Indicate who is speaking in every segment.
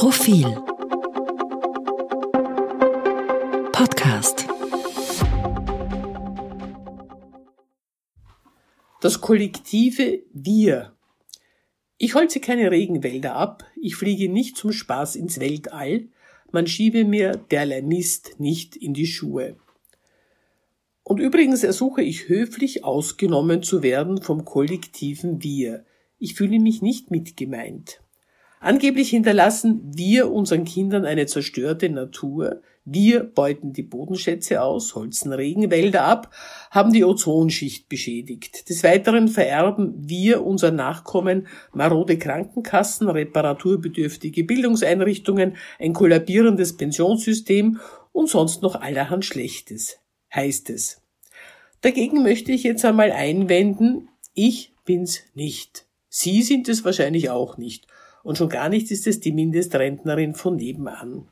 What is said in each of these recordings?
Speaker 1: Profil Podcast
Speaker 2: Das kollektive Wir. Ich holze keine Regenwälder ab, ich fliege nicht zum Spaß ins Weltall, man schiebe mir derlei Mist nicht in die Schuhe. Und übrigens ersuche ich höflich ausgenommen zu werden vom kollektiven Wir. Ich fühle mich nicht mitgemeint. Angeblich hinterlassen wir unseren Kindern eine zerstörte Natur, wir beuten die Bodenschätze aus, holzen Regenwälder ab, haben die Ozonschicht beschädigt. Des Weiteren vererben wir unseren Nachkommen marode Krankenkassen, reparaturbedürftige Bildungseinrichtungen, ein kollabierendes Pensionssystem und sonst noch allerhand Schlechtes, heißt es. Dagegen möchte ich jetzt einmal einwenden, ich bin's nicht. Sie sind es wahrscheinlich auch nicht. Und schon gar nicht ist es die Mindestrentnerin von nebenan.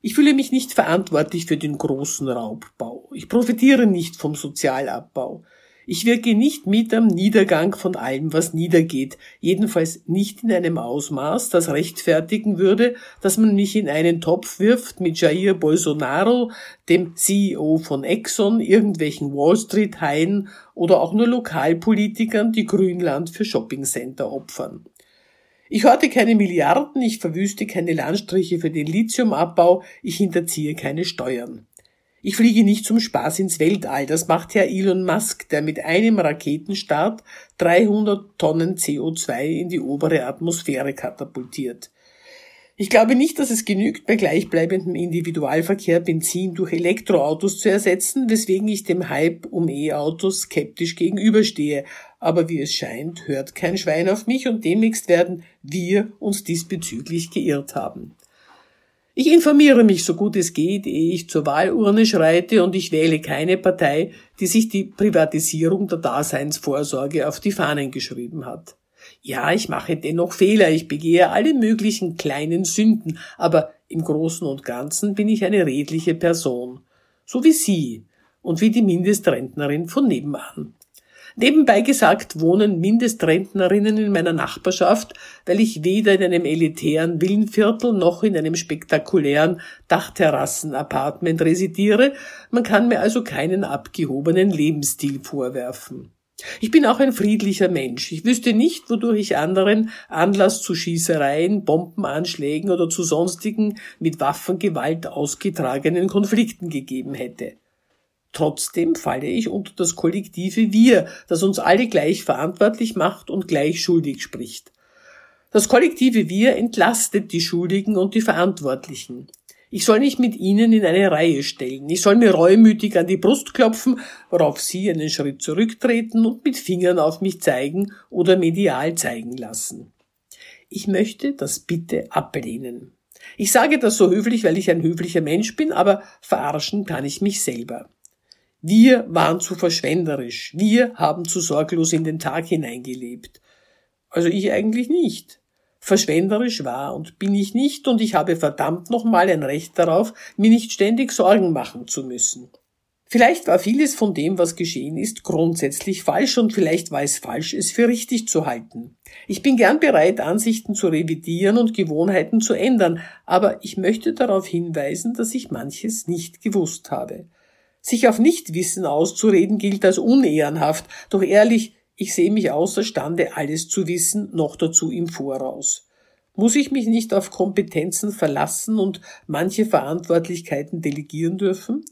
Speaker 2: Ich fühle mich nicht verantwortlich für den großen Raubbau. Ich profitiere nicht vom Sozialabbau. Ich wirke nicht mit am Niedergang von allem, was niedergeht, jedenfalls nicht in einem Ausmaß, das rechtfertigen würde, dass man mich in einen Topf wirft mit Jair Bolsonaro, dem CEO von Exxon, irgendwelchen Wall Street Haien oder auch nur Lokalpolitikern, die Grünland für Shoppingcenter opfern. Ich horte keine Milliarden, ich verwüste keine Landstriche für den Lithiumabbau, ich hinterziehe keine Steuern. Ich fliege nicht zum Spaß ins Weltall, das macht Herr Elon Musk, der mit einem Raketenstart 300 Tonnen CO2 in die obere Atmosphäre katapultiert. Ich glaube nicht, dass es genügt, bei gleichbleibendem Individualverkehr Benzin durch Elektroautos zu ersetzen, weswegen ich dem Hype um E-Autos skeptisch gegenüberstehe. Aber wie es scheint, hört kein Schwein auf mich und demnächst werden wir uns diesbezüglich geirrt haben. Ich informiere mich so gut es geht, ehe ich zur Wahlurne schreite und ich wähle keine Partei, die sich die Privatisierung der Daseinsvorsorge auf die Fahnen geschrieben hat. Ja, ich mache dennoch Fehler, ich begehe alle möglichen kleinen Sünden, aber im Großen und Ganzen bin ich eine redliche Person. So wie Sie und wie die Mindestrentnerin von nebenan. Nebenbei gesagt wohnen Mindestrentnerinnen in meiner Nachbarschaft, weil ich weder in einem elitären Villenviertel noch in einem spektakulären Dachterrassen-Apartment residiere. Man kann mir also keinen abgehobenen Lebensstil vorwerfen. Ich bin auch ein friedlicher Mensch. Ich wüsste nicht, wodurch ich anderen Anlass zu Schießereien, Bombenanschlägen oder zu sonstigen mit Waffengewalt ausgetragenen Konflikten gegeben hätte. Trotzdem falle ich unter das kollektive Wir, das uns alle gleich verantwortlich macht und gleich schuldig spricht. Das kollektive Wir entlastet die Schuldigen und die Verantwortlichen. Ich soll mich mit ihnen in eine Reihe stellen. Ich soll mir reumütig an die Brust klopfen, worauf sie einen Schritt zurücktreten und mit Fingern auf mich zeigen oder medial zeigen lassen. Ich möchte das bitte ablehnen. Ich sage das so höflich, weil ich ein höflicher Mensch bin, aber verarschen kann ich mich selber. Wir waren zu verschwenderisch. Wir haben zu sorglos in den Tag hineingelebt. Also ich eigentlich nicht. Verschwenderisch war und bin ich nicht und ich habe verdammt nochmal ein Recht darauf, mir nicht ständig Sorgen machen zu müssen. Vielleicht war vieles von dem, was geschehen ist, grundsätzlich falsch und vielleicht war es falsch, es für richtig zu halten. Ich bin gern bereit, Ansichten zu revidieren und Gewohnheiten zu ändern, aber ich möchte darauf hinweisen, dass ich manches nicht gewusst habe. Sich auf Nichtwissen auszureden gilt als unehrenhaft, doch ehrlich, ich sehe mich außerstande, alles zu wissen, noch dazu im Voraus. Muss ich mich nicht auf Kompetenzen verlassen und manche Verantwortlichkeiten delegieren dürfen?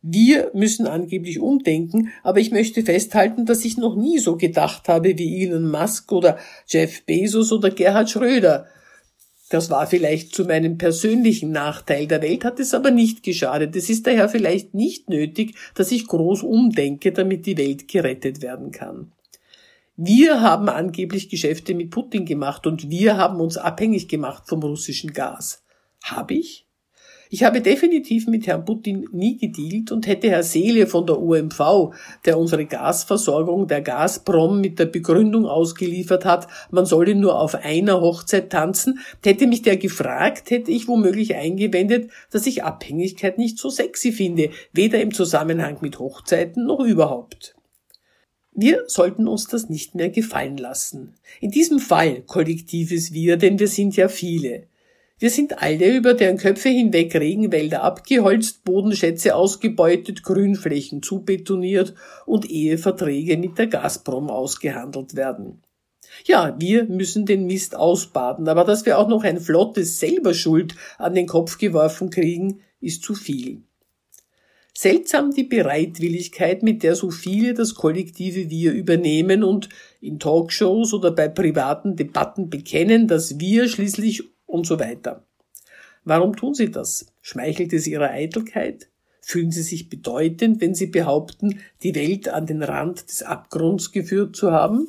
Speaker 2: Wir müssen angeblich umdenken, aber ich möchte festhalten, dass ich noch nie so gedacht habe wie Elon Musk oder Jeff Bezos oder Gerhard Schröder. Das war vielleicht zu meinem persönlichen Nachteil. Der Welt hat es aber nicht geschadet. Es ist daher vielleicht nicht nötig, dass ich groß umdenke, damit die Welt gerettet werden kann. Wir haben angeblich Geschäfte mit Putin gemacht und wir haben uns abhängig gemacht vom russischen Gas. Habe ich? Ich habe definitiv mit Herrn Putin nie gedealt und hätte Herr Seele von der OMV, der unsere Gasversorgung der Gazprom mit der Begründung ausgeliefert hat, man solle nur auf einer Hochzeit tanzen, hätte mich der gefragt, hätte ich womöglich eingewendet, dass ich Abhängigkeit nicht so sexy finde, weder im Zusammenhang mit Hochzeiten noch überhaupt. Wir sollten uns das nicht mehr gefallen lassen. In diesem Fall kollektives Wir, denn wir sind ja viele. Wir sind alle über deren Köpfe hinweg Regenwälder abgeholzt, Bodenschätze ausgebeutet, Grünflächen zubetoniert und Eheverträge mit der Gazprom ausgehandelt werden. Ja, wir müssen den Mist ausbaden, aber dass wir auch noch ein flottes Selberschuld an den Kopf geworfen kriegen, ist zu viel. Seltsam die Bereitwilligkeit, mit der so viele das kollektive Wir übernehmen und in Talkshows oder bei privaten Debatten bekennen, dass wir schließlich und so weiter. Warum tun sie das? Schmeichelt es ihrer Eitelkeit? Fühlen sie sich bedeutend, wenn sie behaupten, die Welt an den Rand des Abgrunds geführt zu haben?